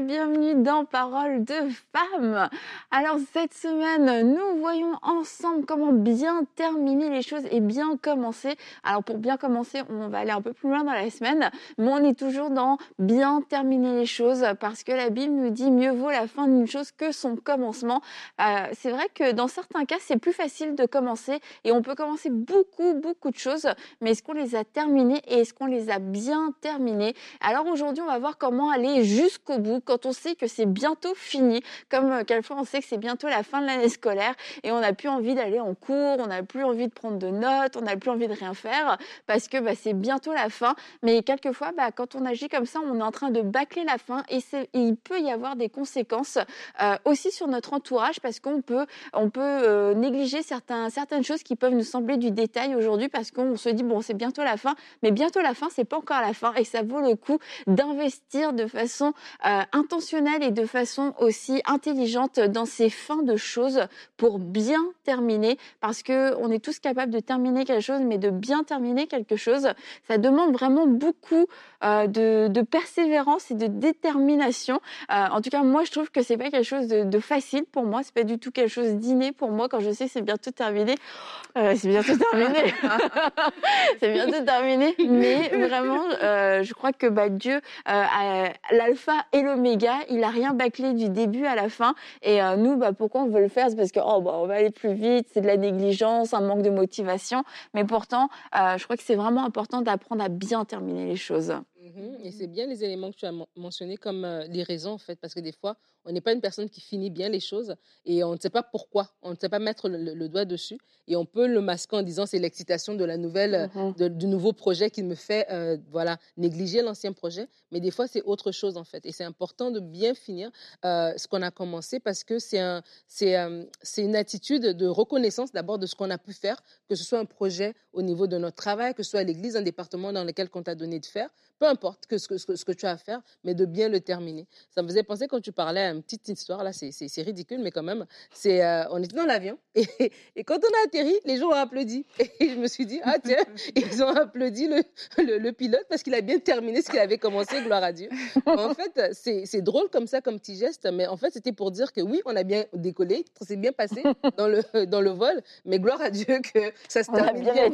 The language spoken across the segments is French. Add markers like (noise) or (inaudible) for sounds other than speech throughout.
bienvenue dans Parole de femmes. Alors cette semaine, nous voyons ensemble comment bien terminer les choses et bien commencer. Alors pour bien commencer, on va aller un peu plus loin dans la semaine, mais on est toujours dans bien terminer les choses parce que la Bible nous dit mieux vaut la fin d'une chose que son commencement. Euh, c'est vrai que dans certains cas, c'est plus facile de commencer et on peut commencer beaucoup beaucoup de choses, mais est-ce qu'on les a terminées et est-ce qu'on les a bien terminées? Alors aujourd'hui, on va voir comment aller jusqu'au bout quand on sait que c'est bientôt fini, comme euh, quelquefois on sait que c'est bientôt la fin de l'année scolaire et on n'a plus envie d'aller en cours, on n'a plus envie de prendre de notes, on n'a plus envie de rien faire parce que bah, c'est bientôt la fin. Mais quelquefois, bah, quand on agit comme ça, on est en train de bâcler la fin et, il peut y avoir des conséquences euh, aussi sur notre entourage parce qu'on peut, on peut euh, négliger certaines choses qui peuvent nous sembler du détail aujourd'hui parce qu'on se dit bon c'est bientôt la fin, mais bientôt la fin c'est pas encore la fin et ça vaut le coup d'investir de façon euh, intentionnelle et de façon aussi intelligente dans ces fins de choses pour bien terminer parce que on est tous capables de terminer quelque chose mais de bien terminer quelque chose. Ça demande vraiment beaucoup euh, de, de, persévérance et de détermination. Euh, en tout cas moi je trouve que c'est pas quelque chose de, de, facile pour moi. C'est pas du tout quelque chose d'inné pour moi quand je sais que c'est bientôt terminé. Euh, c'est bientôt terminé. (laughs) C'est bientôt terminé. Mais vraiment euh, je crois que bah, Dieu a l'alpha et l'oméga, il a rien bâclé du début à la fin. Et euh, nous, bah, pourquoi on veut le faire? C'est parce que oh, bah, on va aller plus vite, c'est de la négligence, un manque de motivation. Mais pourtant, euh, je crois que c'est vraiment important d'apprendre à bien terminer les choses. Mmh et c'est bien les éléments que tu as mentionnés comme euh, les raisons, en fait, parce que des fois, on n'est pas une personne qui finit bien les choses et on ne sait pas pourquoi, on ne sait pas mettre le, doigt dessus et on peut le masquer en disant c'est l'excitation de la nouvelle, mmh du nouveau projet qui me fait, euh, voilà, négliger l'ancien projet. Mais des fois, c'est autre chose, en fait. Et c'est important de bien finir euh, ce qu'on a commencé parce que c'est un, une attitude de reconnaissance d'abord de ce qu'on a pu faire, que ce soit un projet au niveau de notre travail, que ce soit l'église, un département dans lequel on t'a donné de faire, peu importe que ce, que, ce que tu as à faire, mais de bien le terminer. Ça me faisait penser quand tu parlais à une petite histoire, là, c'est ridicule, mais quand même, c'est euh, on était dans l'avion (laughs) et, et, quand on a atterri, les gens ont applaudi. Et je me suis dit, ah tiens, (laughs) ils ont applaudi le, le, pilote parce qu'il a bien terminé ce qu'il avait commencé, gloire à Dieu. En (laughs) fait, c'est drôle comme ça, comme petit geste, mais en fait, c'était pour dire que oui, on a bien décollé, ça s'est bien passé dans le, dans le vol, mais gloire à Dieu que ça se termine bien.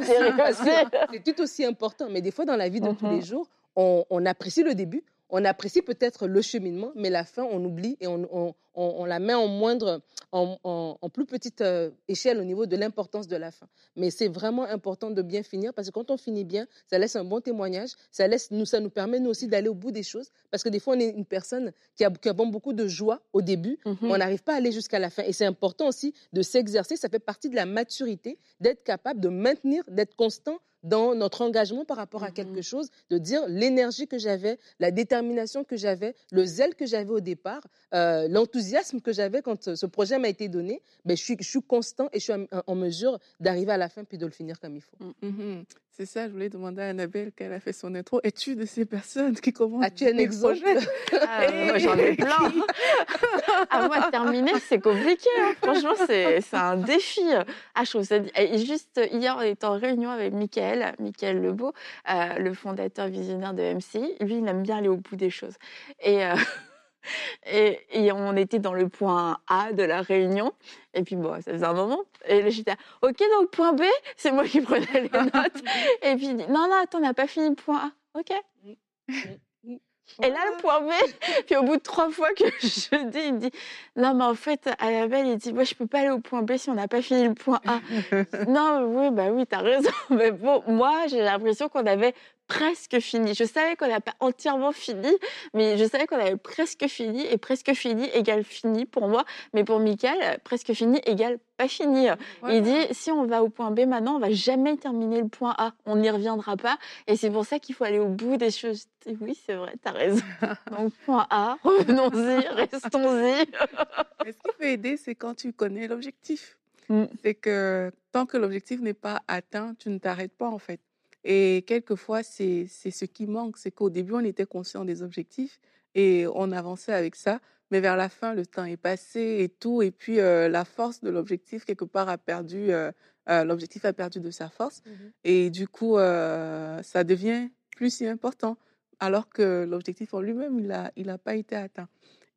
C'est tout aussi important. Mais des fois, dans la vie de tous les mm-hmm. jours, on, apprécie le début, on apprécie peut-être le cheminement, mais la fin, on oublie et on, la met en moindre, en, plus petite euh, échelle au niveau de l'importance de la fin. Mais c'est vraiment important de bien finir parce que quand on finit bien, ça laisse un bon témoignage, ça, laisse, nous, ça nous permet nous aussi d'aller au bout des choses parce que des fois, on est une personne qui a, qui beaucoup de joie au début, mais mhm. on n'arrive pas à aller jusqu'à la fin. Et c'est important aussi de s'exercer, ça fait partie de la maturité, d'être capable de maintenir, d'être constant dans notre engagement par rapport à quelque mmh chose, de dire l'énergie que j'avais, la détermination que j'avais, le zèle que j'avais au départ, euh, l'enthousiasme que j'avais quand ce projet m'a été donné, ben, je, suis, je suis constant et je suis en, mesure d'arriver à la fin puis de le finir comme il faut. Mmh, mmh. C'est ça, je voulais demander à Annabelle qu'elle a fait son intro. Es-tu de ces personnes qui commencent As-tu un exemple? ah, Moi, j'en ai plein. (laughs) ah, moi, terminer, c'est compliqué. Hein. Franchement, c'est un défi. Ah, je trouve ça... juste hier, on était en réunion avec Michael, Michael Lebeau, euh, le fondateur visionnaire de MCI. Lui, il aime bien aller au bout des choses. Et... Euh, et, on était dans le point A de la réunion. Et puis, bon, ça faisait un moment. Et j'étais, OK, donc le point B, c'est moi qui prenais les (laughs) notes. et puis, il dit, non, non, attends, on n'a pas fini le point A. OK. (laughs) Et là, le point B, (laughs) puis au bout de trois fois que je dis, il me dit, non, mais en fait, à la belle, il dit, moi, je peux pas aller au point B si on n'a pas fini le point A. non, oui, bah oui, t'as raison. Mais bon, moi, j'ai l'impression qu'on avait presque fini. Je savais qu'on n'avait pas entièrement fini, mais je savais qu'on avait presque fini, et presque fini égale fini pour moi. Mais pour Michael, presque fini égale pas fini. Il dit, si on va au point B maintenant, on va jamais terminer le point A. On n'y reviendra pas. Et c'est pour ça qu'il faut aller au bout des choses. oui, c'est vrai, tu as raison. (laughs) Donc, point A, revenons-y, (laughs) restons-y. ce qui peut aider, c'est quand tu connais l'objectif. Mm. C'est que tant que l'objectif n'est pas atteint, tu ne t'arrêtes pas en fait. Et quelquefois, c'est ce qui manque, c'est qu'au début, on était conscient des objectifs et on avançait avec ça, mais vers la fin, le temps est passé et tout, et puis euh, la force de l'objectif, quelque part, a perdu, euh, euh, l'objectif a perdu de sa force, Mhm. et du coup, ça devient plus si important, alors que l'objectif en lui-même, il n'a il a pas été atteint.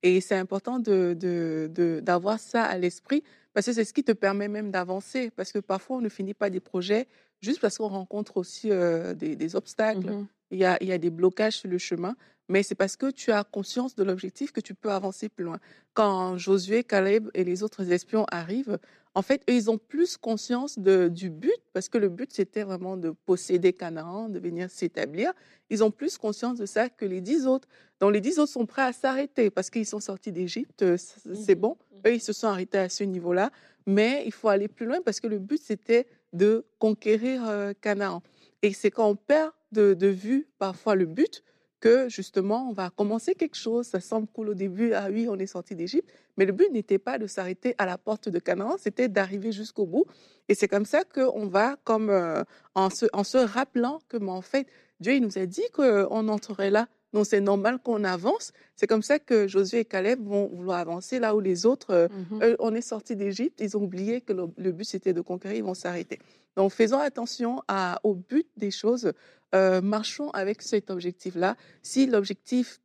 Et c'est important de, de, de- d'avoir ça à l'esprit, parce que c'est ce qui te permet même d'avancer, parce que parfois, on ne finit pas des projets juste parce qu'on rencontre aussi euh, des, des obstacles, Mhm. il y a, il y a des blocages sur le chemin, mais c'est parce que tu as conscience de l'objectif que tu peux avancer plus loin. Quand Josué, Caleb et les autres espions arrivent, en fait, eux, ils ont plus conscience de, du but, parce que le but, c'était vraiment de posséder Canaan, de venir s'établir. Ils ont plus conscience de ça que les dix autres. Donc, les dix autres sont prêts à s'arrêter parce qu'ils sont sortis d'Égypte, euh, c- c'est bon. Mhm. Eux, ils se sont arrêtés à ce niveau-là, mais il faut aller plus loin parce que le but, c'était de conquérir euh, Canaan. Et c'est quand on perd de, de vue parfois le but que justement on va commencer quelque chose. Ça semble cool au début, ah oui, on est sorti d'Égypte, mais le but n'était pas de s'arrêter à la porte de Canaan, c'était d'arriver jusqu'au bout. Et c'est comme ça qu'on va, comme euh, en, se, en se rappelant que, en fait, Dieu il nous a dit qu'on entrerait là. Donc c'est normal qu'on avance. C'est comme ça que Josué et Caleb vont vouloir avancer là où les autres euh, Mhm. eux, on est sorti d'Égypte, ils ont oublié que le, le but c'était de conquérir, ils vont s'arrêter. Donc faisons attention à, au but des choses, Euh, marchons avec cet objectif-là. Si l'objectif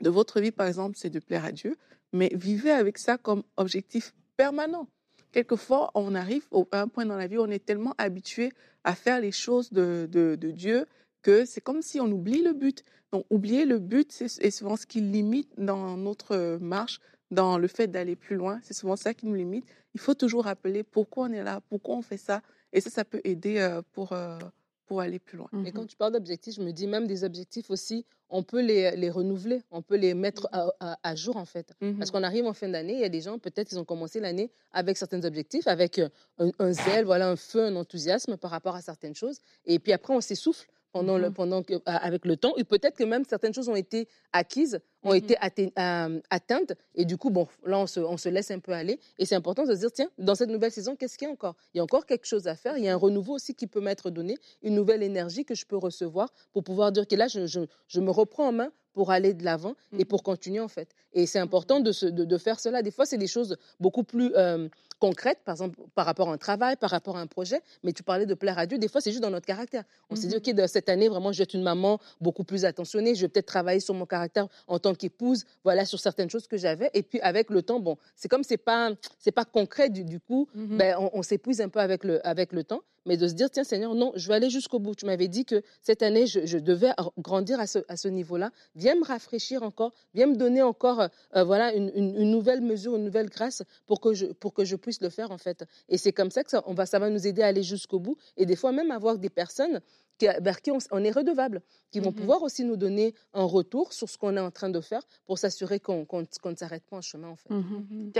de votre vie, par exemple, c'est de plaire à Dieu, mais vivez avec ça comme objectif permanent. Quelquefois, on arrive à un point dans la vie où on est tellement habitué à faire les choses de, de- de Dieu que c'est comme si on oublie le but. Donc, oublier le but, c'est est souvent ce qui limite dans notre marche, dans le fait d'aller plus loin. C'est souvent ça qui nous limite. Il faut toujours rappeler pourquoi on est là, pourquoi on fait ça. Et ça, ça peut aider euh, pour, euh, pour aller plus loin. Et quand tu parles d'objectifs, je me dis même des objectifs aussi, on peut les, les renouveler, on peut les mettre à, à- à jour en fait. Parce Mhm. qu'on arrive en fin d'année, il y a des gens, peut-être, ils ont commencé l'année avec certains objectifs, avec euh, un, un zèle, voilà, un feu, un enthousiasme par rapport à certaines choses. Et puis après, on s'essouffle pendant le, Mhm. pendant que, avec le temps. Et peut-être que même certaines choses ont été acquises, ont Mhm. été atte- atteintes. Et du coup, bon, là, on se, on se laisse un peu aller. Et c'est important de se dire, tiens, dans cette nouvelle saison, qu'est-ce qu'il y a encore? Il y a encore quelque chose à faire. Il y a un renouveau aussi qui peut m'être donné, une nouvelle énergie que je peux recevoir pour pouvoir dire que là, je, je- je me reprends en main pour aller de l'avant et Mhm. pour continuer en fait. Et c'est important de, se- de, de faire cela. Des fois, c'est des choses beaucoup plus euh, concrètes, par exemple par rapport à un travail, par rapport à un projet. Mais tu parlais de plaire à Dieu. Des fois, c'est juste dans notre caractère. On s'est dit, Mhm. OK, de cette année, vraiment, je vais être une maman beaucoup plus attentionnée. Je vais peut-être travailler sur mon caractère en tant qu'épouse, voilà, sur certaines choses que j'avais. Et puis, avec le temps, bon, c'est comme c'est pas, c'est pas concret du, du coup, Mhm. ben, on, on s'épuise un peu avec le, avec le temps, mais de se dire, tiens Seigneur, non, je vais aller jusqu'au bout. Tu m'avais dit que cette année, je, je devais grandir à ce, à ce niveau-là. Viens me rafraîchir encore, viens me donner encore euh, euh, voilà, une, une- une nouvelle mesure, une nouvelle grâce pour que je, pour que je puisse le faire, en fait. Et c'est comme ça que ça, on va, ça va nous aider à aller jusqu'au bout. Et des fois, même avoir des personnes qui, vers qui on, est redevable, qui vont Mhm. pouvoir aussi nous donner un retour sur ce qu'on est en train de faire pour s'assurer qu'on qu'on ne s'arrête pas en chemin, en fait.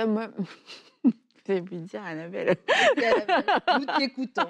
Moi, je vais lui dire, Annabelle. Nous t'écoutons.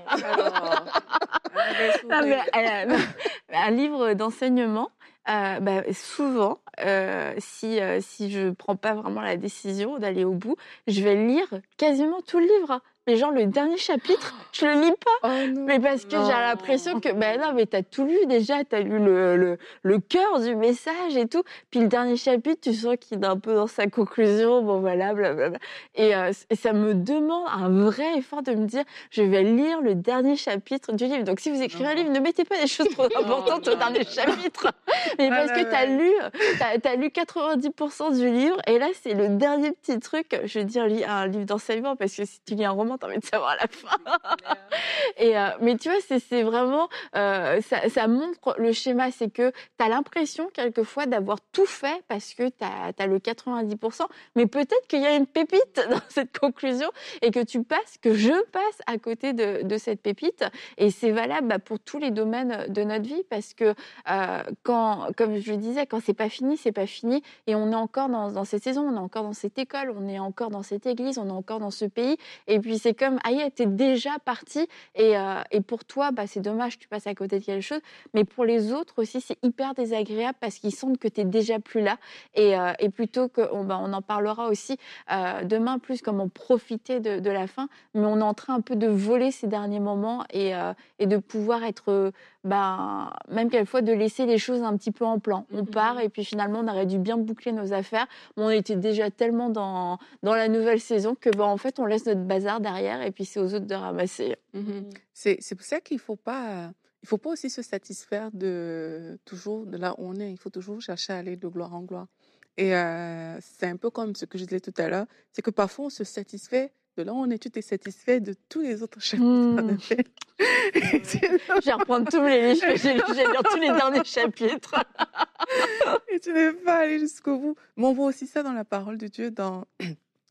Un livre d'enseignement, euh, bah, souvent, euh, si, euh, si je prends pas vraiment la décision d'aller au bout, je vais lire quasiment tout le livre. Mais genre le dernier chapitre, je le lis pas. Oh non. Mais parce que j'ai l'impression que, ben non, mais t'as tout lu déjà, t'as lu le, le, le cœur du message et tout. Puis le dernier chapitre, tu sens qu'il est un peu dans sa conclusion, bon voilà, blablabla. Et, euh, et ça me demande un vrai effort de me dire, je vais lire le dernier chapitre du livre. Donc si vous écrivez un livre, ne mettez pas des choses trop importantes au dernier (laughs) chapitre. Mais Ah parce que t'as lu, t'as, t'as lu 90% du livre, et là c'est le dernier petit truc. Je veux dire, lis un livre d'enseignement, parce que si tu lis un roman, t'as envie de savoir la fin. (laughs) Et euh, mais tu vois, c'est vraiment euh, ça, ça montre le schéma, c'est que tu as l'impression quelquefois d'avoir tout fait parce que tu as, le 90%, mais peut-être qu'il y a une pépite (laughs) dans cette conclusion et que tu passes, que je passe à côté de, de cette pépite. Et c'est valable bah, pour tous les domaines de notre vie parce que euh, quand, comme je le disais, quand c'est pas fini, c'est pas fini. Et on est encore dans, dans cette saison, on est encore dans cette école, on est encore dans cette église, on est encore dans ce pays. Et puis c'est comme, aïe, t'es déjà parti. Et, euh, et pour toi, bah, c'est dommage, tu passes à côté de quelque chose. Mais pour les autres aussi, c'est hyper désagréable parce qu'ils sentent que tu es déjà plus là. Et, euh, et plutôt que, on, bah, on en parlera aussi euh, demain plus comment profiter de, de, la fin. Mais on est en train un peu de voler ces derniers moments et, et de pouvoir être, bah, même quelquefois, de laisser les choses un petit peu en plan. On mmh part et puis finalement, on aurait dû bien boucler nos affaires. On était déjà tellement dans, dans la nouvelle saison que, bah, en fait, on laisse notre bazar derrière et puis c'est aux autres de ramasser. Mmh c'est pour ça qu'il ne faut pas il faut pas aussi se satisfaire de toujours de là où on est. Il faut toujours chercher à aller de gloire en gloire. Et euh, c'est un peu comme ce que je disais tout à l'heure, c'est que parfois on se satisfait de là où on est, tu t'es satisfait de tous les autres chapitres. Mmh. je vais reprendre tous les livres que j'ai lus, lire tous les derniers chapitres. (laughs) et tu n'es pas aller jusqu'au bout. Mais on voit aussi ça dans la parole de Dieu, dans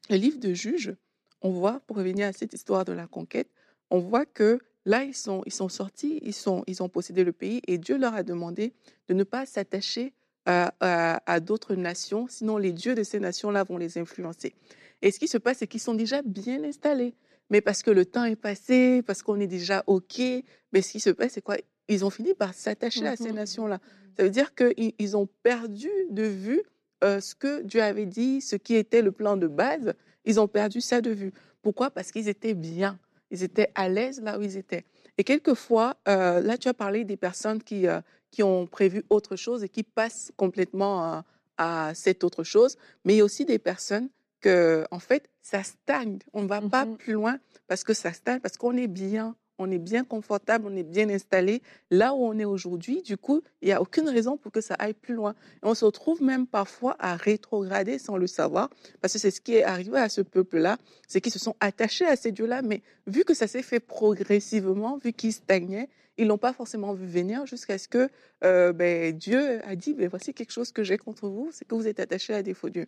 le livre de Juges. On voit, pour revenir à cette histoire de la conquête, on voit que Là, ils sont, ils sont sortis, ils, sont, ils ont possédé le pays et Dieu leur a demandé de ne pas s'attacher à, d'autres nations, sinon les dieux de ces nations-là vont les influencer. Et ce qui se passe, c'est qu'ils sont déjà bien installés. Mais parce que le temps est passé, parce qu'on est déjà OK, mais ce qui se passe, c'est quoi? Ils ont fini par s'attacher à ces mmh nations-là. Ça veut dire qu'ils ont perdu de vue euh, ce que Dieu avait dit, ce qui était le plan de base. Ils ont perdu ça de vue. Pourquoi? Parce qu'ils étaient bien. Ils étaient à l'aise là où ils étaient. Et quelquefois, euh, là, tu as parlé des personnes qui, euh, qui ont prévu autre chose et qui passent complètement euh, à cette autre chose. Mais il y a aussi des personnes que, en fait, ça stagne. On ne va pas mmh plus loin parce que ça stagne, parce qu'on est bien on est bien confortable, on est bien installé là où on est aujourd'hui. Du coup, il n'y a aucune raison pour que ça aille plus loin. on se retrouve même parfois à rétrograder sans le savoir, parce que c'est ce qui est arrivé à ce peuple-là, c'est qu'ils se sont attachés à ces dieux-là, mais vu que ça s'est fait progressivement, vu qu'ils stagnaient, ils l'ont pas forcément vu venir jusqu'à ce que euh, ben, Dieu a dit, ben, voici quelque chose que j'ai contre vous, c'est que vous êtes attachés à des faux dieux.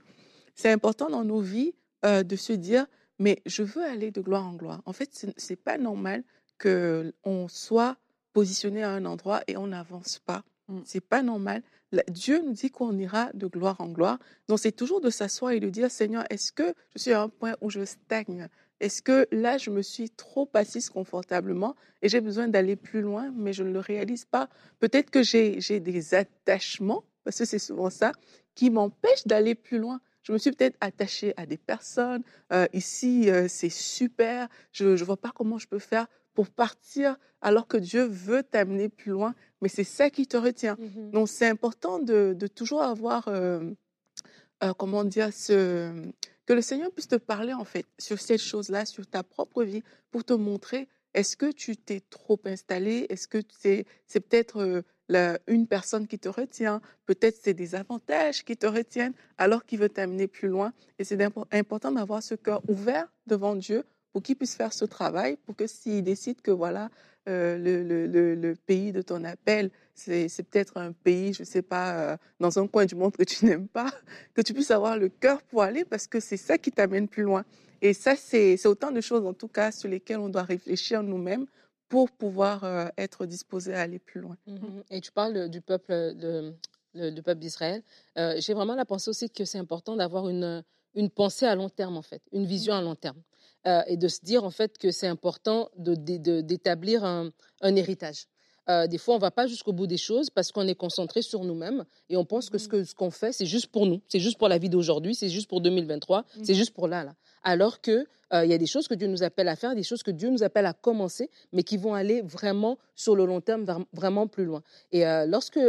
C'est important dans nos vies euh, de se dire, mais je veux aller de gloire en gloire. En fait, c'est pas normal qu'on soit positionné à un endroit et on n'avance pas. Mmh. C'est pas normal. Dieu nous dit qu'on ira de gloire en gloire. Donc c'est toujours de s'asseoir et de dire Seigneur, est-ce que je suis à un point où je stagne? Est-ce que là je me suis trop assise confortablement et j'ai besoin d'aller plus loin, mais je ne le réalise pas? Peut-être que j'ai des attachements, parce que c'est souvent ça, qui m'empêchent d'aller plus loin. Je me suis peut-être attachée à des personnes. Euh, ici, euh, c'est super. Je ne vois pas comment je peux faire pour partir alors que Dieu veut t'amener plus loin, mais c'est ça qui te retient. Mmh Donc c'est important de, toujours avoir, euh, euh, comment dire, ce, que le Seigneur puisse te parler en fait sur cette chose-là, sur ta propre vie, pour te montrer est-ce que tu t'es trop installé, est-ce que c'est peut-être euh, une personne qui te retient, peut-être c'est des avantages qui te retiennent alors qu'il veut t'amener plus loin. Et c'est important d'avoir ce cœur ouvert devant Dieu pour qu'il puisse faire ce travail, pour que s'il décide que voilà, euh, le, le, le, pays de ton appel, c'est peut-être un pays, je ne sais pas, euh, dans un coin du monde que tu (laughs) n'aimes pas, que tu puisses avoir le cœur pour aller parce que c'est ça qui t'amène plus loin. Et ça, c'est autant de choses, en tout cas, sur lesquelles on doit réfléchir nous-mêmes pour pouvoir euh, être disposés à aller plus loin. Mmh Et tu parles du peuple, de, du peuple d'Israël. J'ai vraiment la pensée aussi que c'est important d'avoir une, une pensée à long terme, en fait, une vision à long terme. Euh, et de se dire en fait que c'est important d'établir un, héritage. Euh, des fois, on ne va pas jusqu'au bout des choses parce qu'on est concentré sur nous-mêmes et on pense que ce mmh. qu'on fait, c'est juste pour nous, c'est juste pour la vie d'aujourd'hui, c'est juste pour 2023, mmh. c'est juste pour là, là. Alors que euh, il y a des choses que Dieu nous appelle à faire, des choses que Dieu nous appelle à commencer, mais qui vont aller vraiment sur le long terme, vraiment plus loin. Et lorsque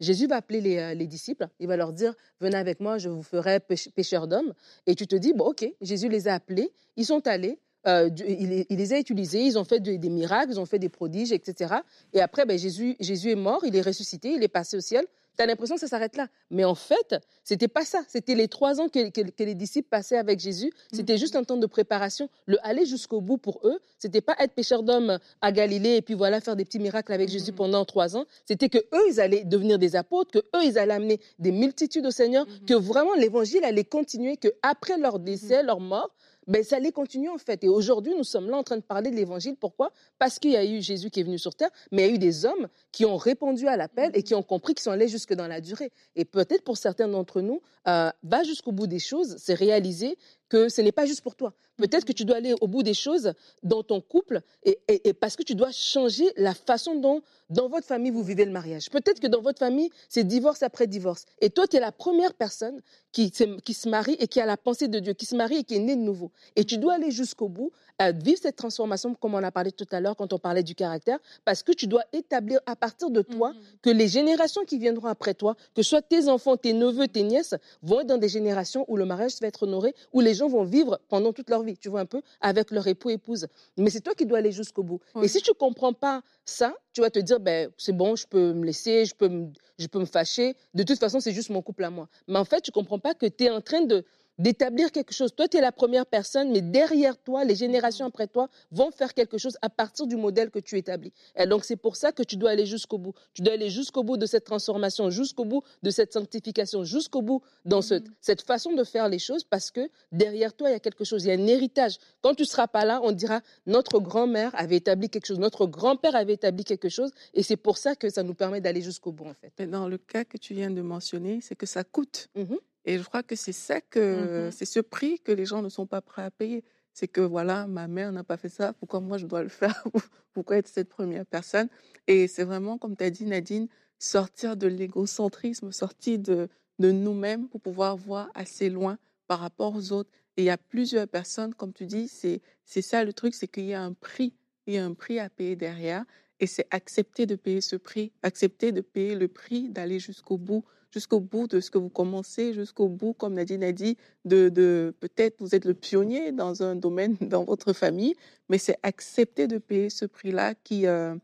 Jésus va appeler les, les, disciples, il va leur dire Venez avec moi, je vous ferai pêcheurs d'hommes. Et tu te dis Bon, ok, Jésus les a appelés, ils sont allés, euh, il, les a utilisés, ils ont fait des, miracles, ils ont fait des prodiges, etc. Et après, ben, Jésus, Jésus est mort, il est ressuscité, il est passé au ciel. Tu as l'impression que ça s'arrête là. Mais en fait, c'était pas ça. C'était les trois ans que, que, les disciples passaient avec Jésus. C'était juste un temps de préparation. Le aller jusqu'au bout pour eux, c'était pas être pêcheur d'hommes à Galilée et puis voilà, faire des petits miracles avec Jésus pendant trois ans. C'était que eux, ils allaient devenir des apôtres, que eux, ils allaient amener des multitudes au Seigneur, que vraiment l'évangile allait continuer, que après leur décès, leur mort, ben, ça allait continuer en fait. Et aujourd'hui, nous sommes là en train de parler de l'évangile. Pourquoi? Parce qu'il y a eu Jésus qui est venu sur terre, mais il y a eu des hommes qui ont répondu à l'appel et qui ont compris qu'ils sont allés jusque dans la durée. Et peut-être pour certains d'entre nous, euh, va jusqu'au bout des choses, c'est réaliser que ce n'est pas juste pour toi. Peut-être que tu dois aller au bout des choses dans ton couple et, et- et parce que tu dois changer la façon dont dans votre famille vous vivez le mariage. Peut-être que dans votre famille c'est divorce après divorce. Et toi tu es la première personne qui, se- qui se marie et qui a la pensée de Dieu, qui se marie et qui est née de nouveau. Et tu dois aller jusqu'au bout, euh, vivre cette transformation comme on a parlé tout à l'heure quand on parlait du caractère, parce que tu dois établir à partir de toi que les générations qui viendront après toi, que ce soit tes enfants, tes neveux, tes nièces, vont être dans des générations où le mariage va être honoré, où les gens vont vivre pendant toute leur vie, tu vois un peu, avec leur époux, épouse. Mais c'est toi qui dois aller jusqu'au bout. Oui. Et si tu comprends pas ça, tu vas te dire, ben, c'est bon, je peux me laisser, je peux me, je peux me fâcher. De toute façon, c'est juste mon couple à moi. Mais en fait, tu comprends pas que tu es en train de d'établir quelque chose. Toi, tu es la première personne, mais derrière toi, les générations après toi vont faire quelque chose à partir du modèle que tu établis. Et donc, c'est pour ça que tu dois aller jusqu'au bout. Tu dois aller jusqu'au bout de cette transformation, jusqu'au bout de cette sanctification, jusqu'au bout dans ce- cette façon de faire les choses, parce que derrière toi, il y a quelque chose, il y a un héritage. Quand tu seras pas là, on dira, notre grand-mère avait établi quelque chose, notre grand-père avait établi quelque chose, et c'est pour ça que ça nous permet d'aller jusqu'au bout, en fait. Mais dans le cas que tu viens de mentionner, c'est que ça coûte. Mhm. Et je crois que c'est ça que Mhm. c'est ce prix que les gens ne sont pas prêts à payer. C'est que voilà, ma mère n'a pas fait ça, pourquoi moi je dois le faire (laughs) Pourquoi être cette première personne? Et c'est vraiment, comme tu as dit Nadine, sortir de l'égocentrisme, sortir de, de nous-mêmes pour pouvoir voir assez loin par rapport aux autres. Et il y a plusieurs personnes, comme tu dis, c'est c'est ça le truc, c'est qu'il y a un prix, il y a un prix à payer derrière. Et c'est accepter de payer ce prix, accepter de payer le prix d'aller jusqu'au bout, jusqu'au bout de ce que vous commencez, jusqu'au bout, comme Nadine a dit, de, de peut-être vous êtes le pionnier dans un domaine (laughs) dans votre famille, mais c'est accepter de payer ce prix-là qui, euh,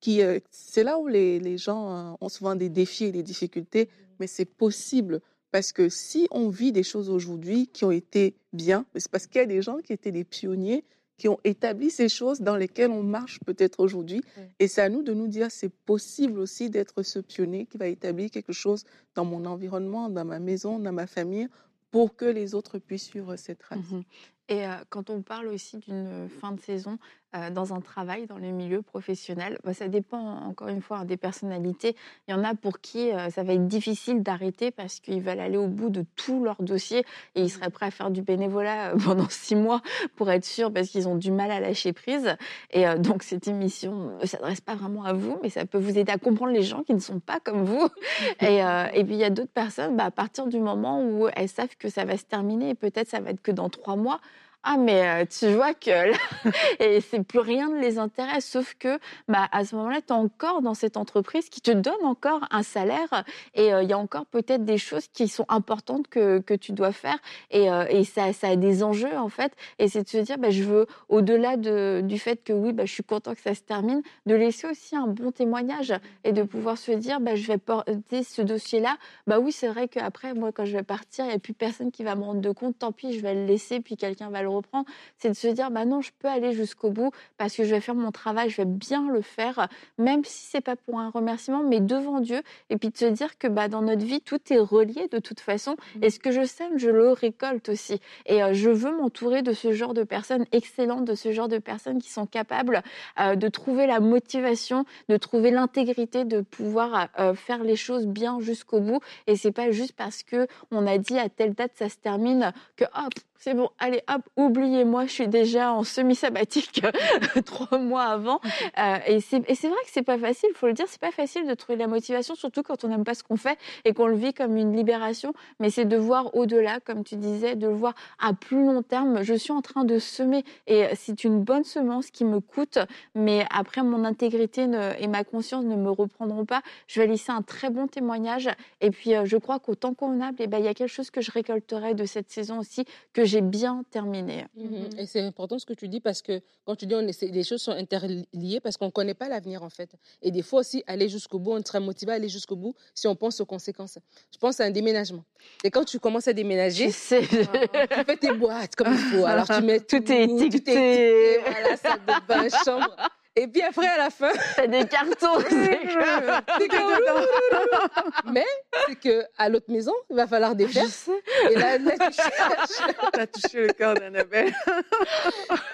qui euh, c'est là où les, les gens euh, ont souvent des défis et des difficultés, mais c'est possible. Parce que si on vit des choses aujourd'hui qui ont été bien, c'est parce qu'il y a des gens qui étaient des pionniers, qui ont établi ces choses dans lesquelles on marche peut-être aujourd'hui. Et c'est à nous de nous dire, c'est possible aussi d'être ce pionnier qui va établir quelque chose dans mon environnement, dans ma maison, dans ma famille, pour que les autres puissent suivre cette trace. Mhm. Et euh, quand on parle aussi d'une fin de saison euh, dans un travail, dans le milieu professionnel, bah, ça dépend encore une fois hein, des personnalités. Il y en a pour qui euh, ça va être difficile d'arrêter parce qu'ils veulent aller au bout de tout leur dossier et ils seraient prêts à faire du bénévolat euh, (laughs) pendant six mois pour être sûrs parce qu'ils ont du mal à lâcher prise. Et euh, donc cette émission ne s'adresse pas vraiment à vous, mais ça peut vous aider à comprendre les gens qui ne sont pas comme vous. (laughs) Et, euh, et puis il y a d'autres personnes, bah, à partir du moment où elles savent que ça va se terminer, et peut-être ça va être que dans trois mois. Ah mais euh, tu vois que là, (laughs) et c'est plus rien ne les intéresse, sauf que bah, à ce moment-là, tu es encore dans cette entreprise qui te donne encore un salaire et euh, il y a encore peut-être des choses qui sont importantes que, que tu dois faire et, euh, et ça, ça a des enjeux en fait. Et c'est de se dire, bah, je veux, au-delà de, du fait que oui, bah, je suis content que ça se termine, de laisser aussi un bon témoignage et de pouvoir se dire, bah, je vais porter ce dossier-là. Bah oui, c'est vrai qu'après, moi, quand je vais partir, il n'y a plus personne qui va me rendre compte. Tant pis, je vais le laisser, puis quelqu'un va le reprendre. C'est de se dire, bah non, je peux aller jusqu'au bout parce que je vais faire mon travail, je vais bien le faire, même si c'est pas pour un remerciement, mais devant Dieu. Et puis de se dire que bah, dans notre vie, tout est relié de toute façon. Et ce que je sème, je le récolte aussi. Et euh, je veux m'entourer de ce genre de personnes excellentes, de ce genre de personnes qui sont capables euh, de trouver la motivation, de trouver l'intégrité, de pouvoir euh, faire les choses bien jusqu'au bout. Et c'est pas juste parce que on a dit à telle date ça se termine que hop, c'est bon, allez hop, oubliez-moi, je suis déjà en semi-sabbatique (laughs) trois mois avant. Euh, et c'est vrai que c'est pas facile, faut le dire, c'est pas facile de trouver la motivation, surtout quand on n'aime pas ce qu'on fait et qu'on le vit comme une libération. Mais c'est de voir au-delà, comme tu disais, de le voir à plus long terme. Je suis en train de semer et c'est une bonne semence qui me coûte, mais après mon intégrité ne- et ma conscience ne me reprendront pas. Je vais laisser un très bon témoignage. Et puis euh, je crois qu'au temps convenable, eh ben, il y a quelque chose que je récolterai de cette saison aussi que j'ai bien terminé. Mhm. Et c'est important ce que tu dis parce que quand tu dis on essaie, les choses sont interliées parce qu'on ne connaît pas l'avenir en fait. Et des fois aussi, aller jusqu'au bout, on serait motivé à aller jusqu'au bout si on pense aux conséquences. Je pense à un déménagement. Et quand tu commences à déménager, sais. (laughs) tu fais tes boîtes comme il faut. Alors tu mets Tout est tout étiqueté. étiqueté, voilà, salle de bain, chambre. Et puis après, à la fin, (laughs) T'as des cartons. (laughs) c'est que- c'est que, mais c'est que à l'autre maison, il va falloir. Je sais. Et là, là, tu cherches. (laughs) Tu as touché le cœur d'Annabelle.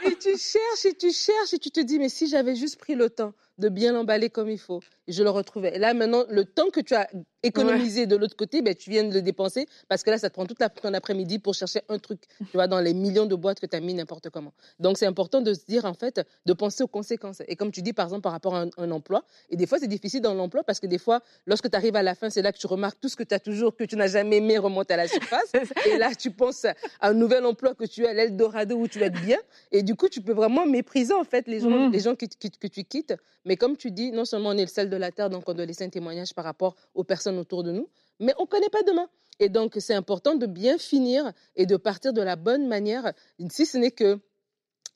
Et tu cherches et tu cherches et tu te dis, mais si j'avais juste pris le temps de bien l'emballer comme il faut. Et je le retrouvais. Et là, maintenant, le temps que tu as économisé de l'autre côté, ben, tu viens de le dépenser parce que là, ça te prend toute la, ton après-midi pour chercher un truc, tu vois, dans les millions de boîtes que tu as mis n'importe comment. Donc, c'est important de se dire, en fait, de penser aux conséquences. Et comme tu dis, par exemple, par rapport à un, emploi, et des fois, c'est difficile dans l'emploi parce que des fois, lorsque tu arrives à la fin, c'est là que tu remarques tout ce que tu as toujours, que tu n'as jamais aimé remonter à la surface. (laughs) et là, tu penses à un nouvel emploi que tu as l'Eldorado où tu vas être bien. Et du coup, tu peux vraiment mépriser, en fait, les gens, mmh. les gens que, que tu quittes. Mais comme tu dis, non seulement on est le sel de la terre, donc on doit laisser un témoignage par rapport aux personnes autour de nous, mais on ne connaît pas demain. Et donc, c'est important de bien finir et de partir de la bonne manière, si ce n'est que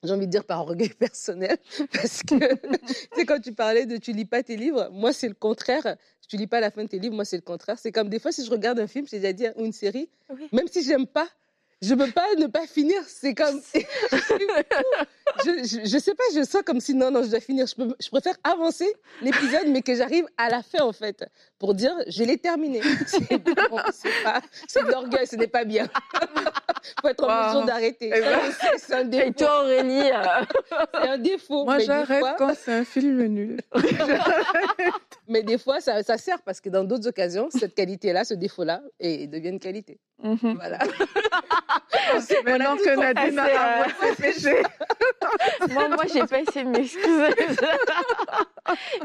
j'ai envie de dire par orgueil (laughs) personnel, (laughs) parce que tu quand tu parlais de tu lis pas tes livres, moi c'est le contraire. Tu lis pas la fin de tes livres, moi c'est le contraire. C'est comme des fois si je regarde un film, ou une série, même si j'aime pas, je peux pas ne pas finir. C'est comme. (laughs) je, je, sais pas, je sens comme si non, non, je dois finir. Je, peux, je préfère avancer l'épisode, mais que j'arrive à la fin, en fait, pour dire je l'ai terminé. (laughs) C'est de l'orgueil, ce n'est pas bien. (laughs) faut être en mesure d'arrêter. Eh ben. (laughs) C'est un défaut. Et toi, Aurélie euh, C'est un défaut. Moi, j'arrête quand c'est un film nul. Mais des fois, ça, ça, sert parce que dans d'autres occasions, cette qualité-là, ce défaut-là, devient une qualité. Mhm. Voilà. (laughs) Maintenant que Nadine a avoué ses (laughs) moi, moi, j'ai pas essayé de m'excuser.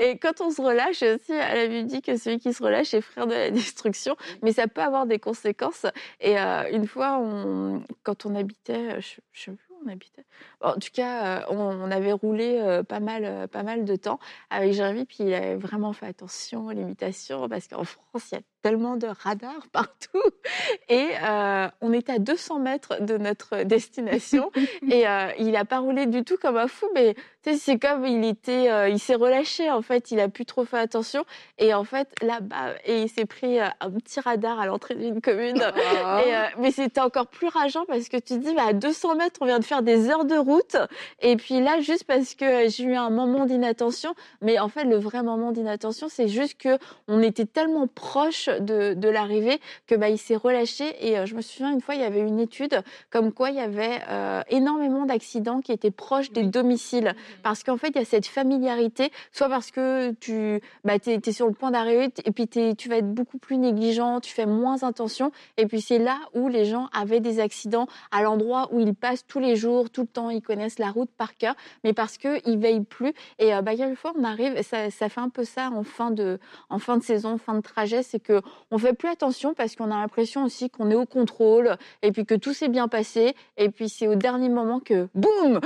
Et quand on se relâche aussi, elle avait dit que celui qui se relâche est frère de la destruction, mais ça peut avoir des conséquences. Et euh, une fois, on, quand on habitait, je, je sais plus où on habitait. en tout cas, euh, on, on, avait roulé euh, pas mal, pas mal de temps avec Jérémy, puis il avait vraiment fait attention aux limitations parce qu'en (laughs) France, il y a tellement de radars partout. (laughs) Et euh, on était à 200 mètres de notre destination. (laughs) et euh, il n'a pas roulé du tout comme un fou, mais c'est comme il était, euh, il s'est relâché en fait. Il a plus trop fait attention. Et en fait, là-bas, et il s'est pris un petit radar à l'entrée d'une commune. Ah. Et, mais c'était encore plus rageant parce que tu te dis, bah, à 200 mètres, on vient de faire des heures de route. Et puis là, juste parce que j'ai eu un moment d'inattention, mais en fait, le vrai moment d'inattention, c'est juste que on était tellement proche de, l'arrivée que bah, il s'est relâché. Et euh, je me souviens une fois, il y avait une étude comme quoi il y avait euh, énormément d'accidents qui étaient proches des domiciles. Mmh. Parce qu'en fait, il y a cette familiarité, soit parce que tu bah, es, sur le point d'arriver et puis tu vas être beaucoup plus négligent, tu fais moins attention. Et puis c'est là où les gens avaient des accidents à l'endroit où ils passent tous les jours, tout le temps, ils connaissent la route par cœur, mais parce qu'ils veillent plus. Et euh, bah, quelquefois, on arrive, ça, ça fait un peu ça en fin de, en fin de saison, fin de trajet, c'est que on fait plus attention parce qu'on a l'impression aussi qu'on est au contrôle et puis que tout s'est bien passé et puis c'est au dernier moment que boum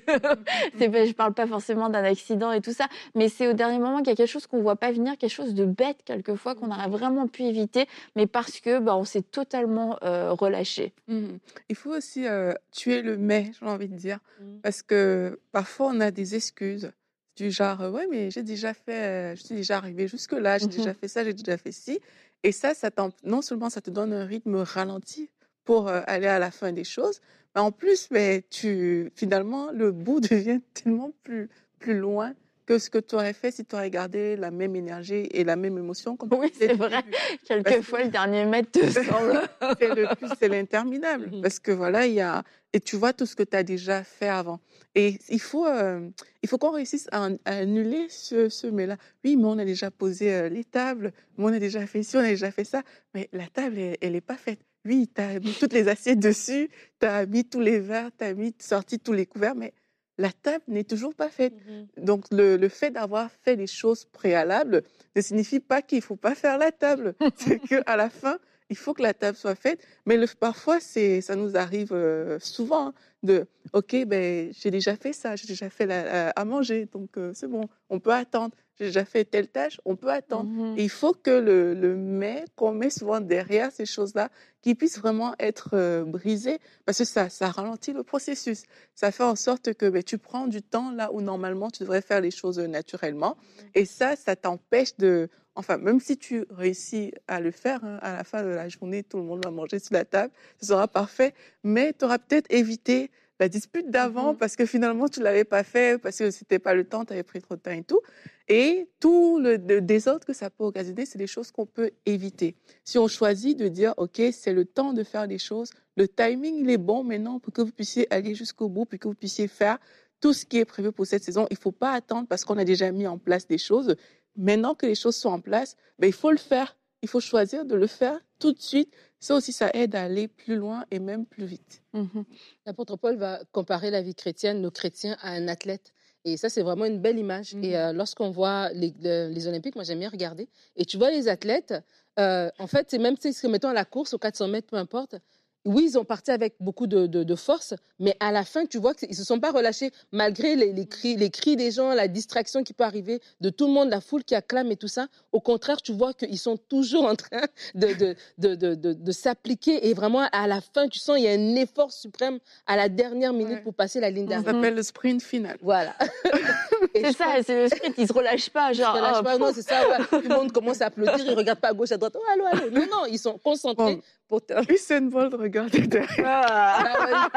(laughs) je parle pas forcément d'un accident et tout ça mais c'est au dernier moment qu'il y a quelque chose qu'on voit pas venir quelque chose de bête quelquefois qu'on aurait vraiment pu éviter mais parce que bah, on s'est totalement euh, relâché. Mmh. Il faut aussi euh, tuer le mais j'ai envie de dire mmh. parce que parfois on a des excuses du genre ouais mais j'ai déjà fait je suis déjà arrivée jusque là j'ai mmh. déjà fait ça j'ai déjà fait ci et ça ça non seulement ça te donne un rythme ralenti pour aller à la fin des choses en plus mais tu finalement le bout (laughs) devient tellement plus plus loin que ce que tu aurais fait si tu aurais gardé la même énergie et la même émotion. Comme oui, c'est vrai. (laughs) Quelquefois, le dernier mètre te semble. (laughs) c'est le plus, c'est l'interminable. Parce que voilà, il y a. Et tu vois tout ce que tu as déjà fait avant. Et il faut, euh, il faut qu'on réussisse à, annuler ce, ce mais-là. Oui, mais on a déjà posé euh, les tables, mais on a déjà fait ci, on a déjà fait ça. Mais la table, elle n'est pas faite. Oui, tu as mis toutes les assiettes dessus, tu as mis tous les verres, tu as mis, sorti tous les couverts, mais la table n'est toujours pas faite. Mmh Donc, le, le fait d'avoir fait les choses préalables ne signifie pas qu'il ne faut pas faire la table. (laughs) C'est qu'à la fin, il faut que la table soit faite. Mais le, parfois, c'est, ça nous arrive euh, souvent hein, de, OK, ben, j'ai déjà fait ça, j'ai déjà fait la, à manger, donc euh, c'est bon, on peut attendre. J'ai déjà fait telle tâche, on peut attendre. Mmh il faut que le, le mais qu'on met souvent derrière ces choses-là, qui puisse vraiment être euh, brisé, parce que ça, ça ralentit le processus. Ça fait en sorte que ben, tu prends du temps là où normalement tu devrais faire les choses naturellement. Mmh Et ça, ça t'empêche de Enfin, même si tu réussis à le faire, hein, à la fin de la journée, tout le monde va manger sur la table, ce sera parfait, mais tu auras peut-être évité la dispute d'avant mmh parce que finalement tu l'avais pas fait parce que c'était pas le temps, tu avais pris trop de temps et tout. Et tout le, désordre que ça peut occasionner, c'est des choses qu'on peut éviter. Si on choisit de dire ok, c'est le temps de faire des choses, le timing il est bon maintenant pour que vous puissiez aller jusqu'au bout, pour que vous puissiez faire tout ce qui est prévu pour cette saison. Il ne faut pas attendre parce qu'on a déjà mis en place des choses. Maintenant que les choses sont en place, ben, il faut le faire. Il faut choisir de le faire tout de suite. Ça aussi, ça aide à aller plus loin et même plus vite. Mmh L'apôtre Paul va comparer la vie chrétienne, nos chrétiens, à un athlète. Et ça, c'est vraiment une belle image. Et mmh lorsqu'on voit les, les, Olympiques, moi, j'aime bien regarder. Et tu vois les athlètes, en fait, c'est même, tu sais, mettons à la course, aux 400 mètres, peu importe, oui, ils ont parti avec beaucoup de, force, mais à la fin, tu vois qu'ils ne se sont pas relâchés malgré les, cris, les cris des gens, la distraction qui peut arriver de tout le monde, la foule qui acclame et tout ça. Au contraire, tu vois qu'ils sont toujours en train (laughs) de, de, s'appliquer et vraiment à la fin, tu sens il y a un effort suprême à la dernière minute pour passer la ligne d'arrivée. Ça s'appelle le sprint final. Voilà. (laughs) c'est ça, c'est le sprint, ils se relâchent pas. Genre, ils se relâchent pas, non, c'est ça. Tout le monde commence à applaudir, ils ne regardent pas à gauche, à droite. Oh, allô, allô. Non, non, ils sont concentrés pour Usain Bolt, regardez derrière. Ah.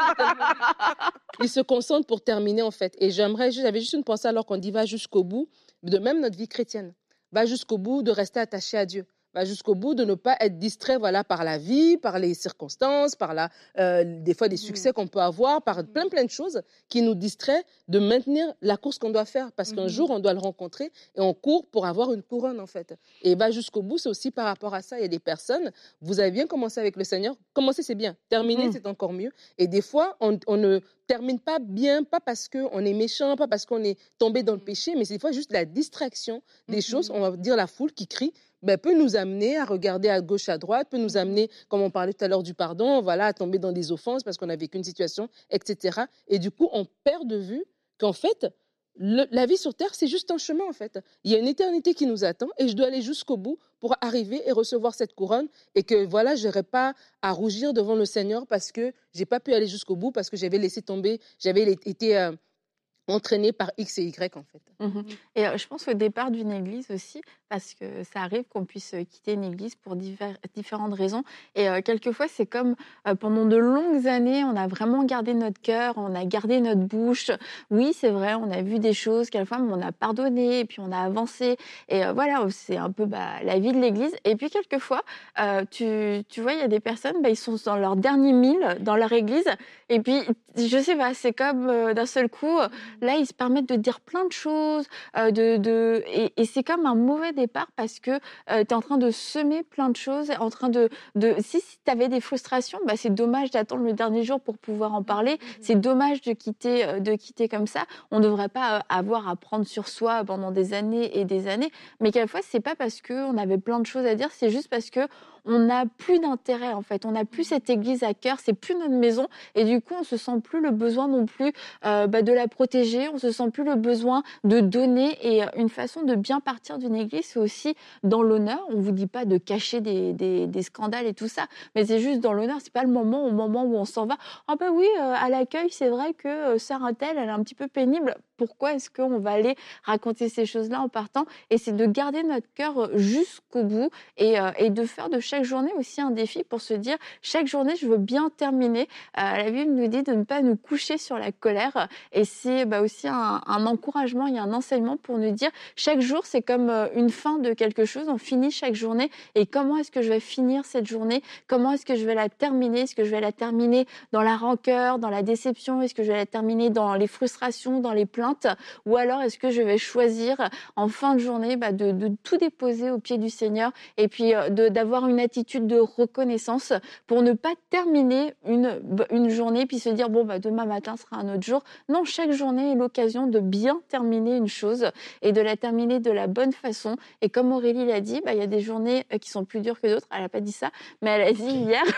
Il se concentre pour terminer, en fait. Et j'aimerais, j'avais juste une pensée alors qu'on dit va jusqu'au bout, de même notre vie chrétienne. Va jusqu'au bout de rester attaché à Dieu jusqu'au bout, de ne pas être distrait voilà, par la vie, par les circonstances, par la, euh, des fois des mmh. succès qu'on peut avoir, par mmh. plein plein de choses qui nous distraient de maintenir la course qu'on doit faire. Parce qu'un mmh. jour, on doit le rencontrer et on court pour avoir une couronne, en fait. Et va jusqu'au bout, c'est aussi par rapport à ça. Il y a des personnes, vous avez bien commencé avec le Seigneur. Commencer, c'est bien. Terminer, c'est encore mieux. Et des fois, on, on ne termine pas bien, pas parce qu'on est méchant, pas parce qu'on est tombé dans le péché, mais c'est des fois juste la distraction des choses, on va dire la foule qui crie, ben, peut nous amener à regarder à gauche, à droite, peut nous amener, comme on parlait tout à l'heure du pardon, voilà, à tomber dans des offenses parce qu'on a vécu une situation, etc. Et du coup, on perd de vue qu'en fait, la vie sur Terre, c'est juste un chemin, en fait. Il y a une éternité qui nous attend et je dois aller jusqu'au bout pour arriver et recevoir cette couronne et que, voilà, je n'aurai pas à rougir devant le Seigneur parce que j'ai pas pu aller jusqu'au bout, parce que j'avais laissé tomber, j'avais été euh, entraîné par X et Y, en fait. Mmh et je pense au départ d'une église aussi, parce que ça arrive qu'on puisse quitter une église pour différentes raisons. Et quelquefois, c'est comme pendant de longues années, on a vraiment gardé notre cœur, on a gardé notre bouche. Oui, c'est vrai, on a vu des choses, quelquefois, on a pardonné, et puis on a avancé. Et voilà, c'est un peu bah, la vie de l'église. Et puis, quelquefois, tu, tu, vois, il y a des personnes, bah, ils sont dans leur dernier mille dans leur église. Et puis, je sais pas, c'est comme d'un seul coup, là, ils se permettent de dire plein de choses. de, de, et, et c'est comme un mauvais départ parce que tu es en train de semer plein de choses, en train de, de si, tu avais des frustrations, bah, c'est dommage d'attendre le dernier jour pour pouvoir en parler. Mmh, mmh, c'est mmh. dommage de quitter, de quitter comme ça. On ne devrait pas avoir à prendre sur soi pendant des années et des années. Mais quelquefois, c'est pas parce qu'on avait plein de choses à dire, c'est juste parce que on n'a plus d'intérêt en fait, on n'a plus cette église à cœur, c'est plus notre maison et du coup on se sent plus le besoin non plus bah, de la protéger, on se sent plus le besoin de donner et une façon de bien partir d'une église c'est aussi dans l'honneur. On vous dit pas de cacher des, scandales et tout ça, mais c'est juste dans l'honneur. C'est pas le moment au moment où on s'en va. Ah ben oui, euh, à l'accueil, c'est vrai que euh, Sarah Tell, elle est un petit peu pénible. Pourquoi est-ce qu'on va aller raconter ces choses-là en partant. Et c'est de garder notre cœur euh, jusqu'au bout et, et, de faire de chaque journée aussi un défi pour se dire chaque journée, je veux bien terminer. la Bible nous dit de ne pas nous coucher sur la colère. Et c'est bah, aussi un, un encouragement, a un enseignement pour nous dire chaque jour, c'est comme une fin de quelque chose, on finit chaque journée. Et comment est-ce que je vais finir cette journée? Comment est-ce que je vais la terminer? Est-ce que je vais la terminer dans la rancœur, dans la déception? Est-ce que je vais la terminer dans les frustrations, dans les plaintes Ou alors est-ce que je vais choisir en fin de journée bah, de, de, tout déposer au pied du Seigneur et puis euh, d'avoir une attitude de reconnaissance pour ne pas terminer une, une journée puis se dire bon bah demain matin sera un autre jour. Non, chaque journée est l'occasion de bien terminer une chose et de la terminer de la bonne façon et comme Aurélie l'a dit, bah, il y a des journées euh, qui sont plus dures que d'autres. Elle n'a pas dit ça, mais elle a dit hier. (laughs)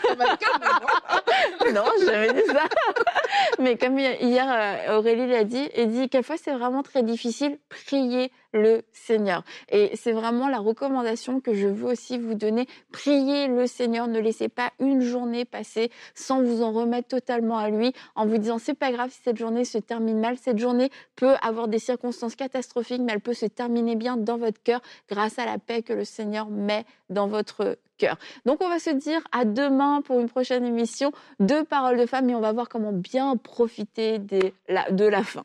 (laughs) non, je jamais dit ça. (laughs) mais comme hier, euh, Aurélie l'a dit, elle dit quelquefois c'est vraiment très difficile. Prier le Seigneur. Et c'est vraiment la recommandation que je veux aussi vous donner. Priez le Seigneur. Ne laissez pas une journée passer sans vous en remettre totalement à lui en vous disant c'est pas grave si cette journée se termine mal. Cette journée peut avoir des circonstances catastrophiques, mais elle peut se terminer bien dans votre cœur grâce à la paix que le Seigneur met dans votre cœur. Donc on va se dire à demain pour une prochaine émission de Paroles de femmes et on va voir comment bien profiter de la, fin.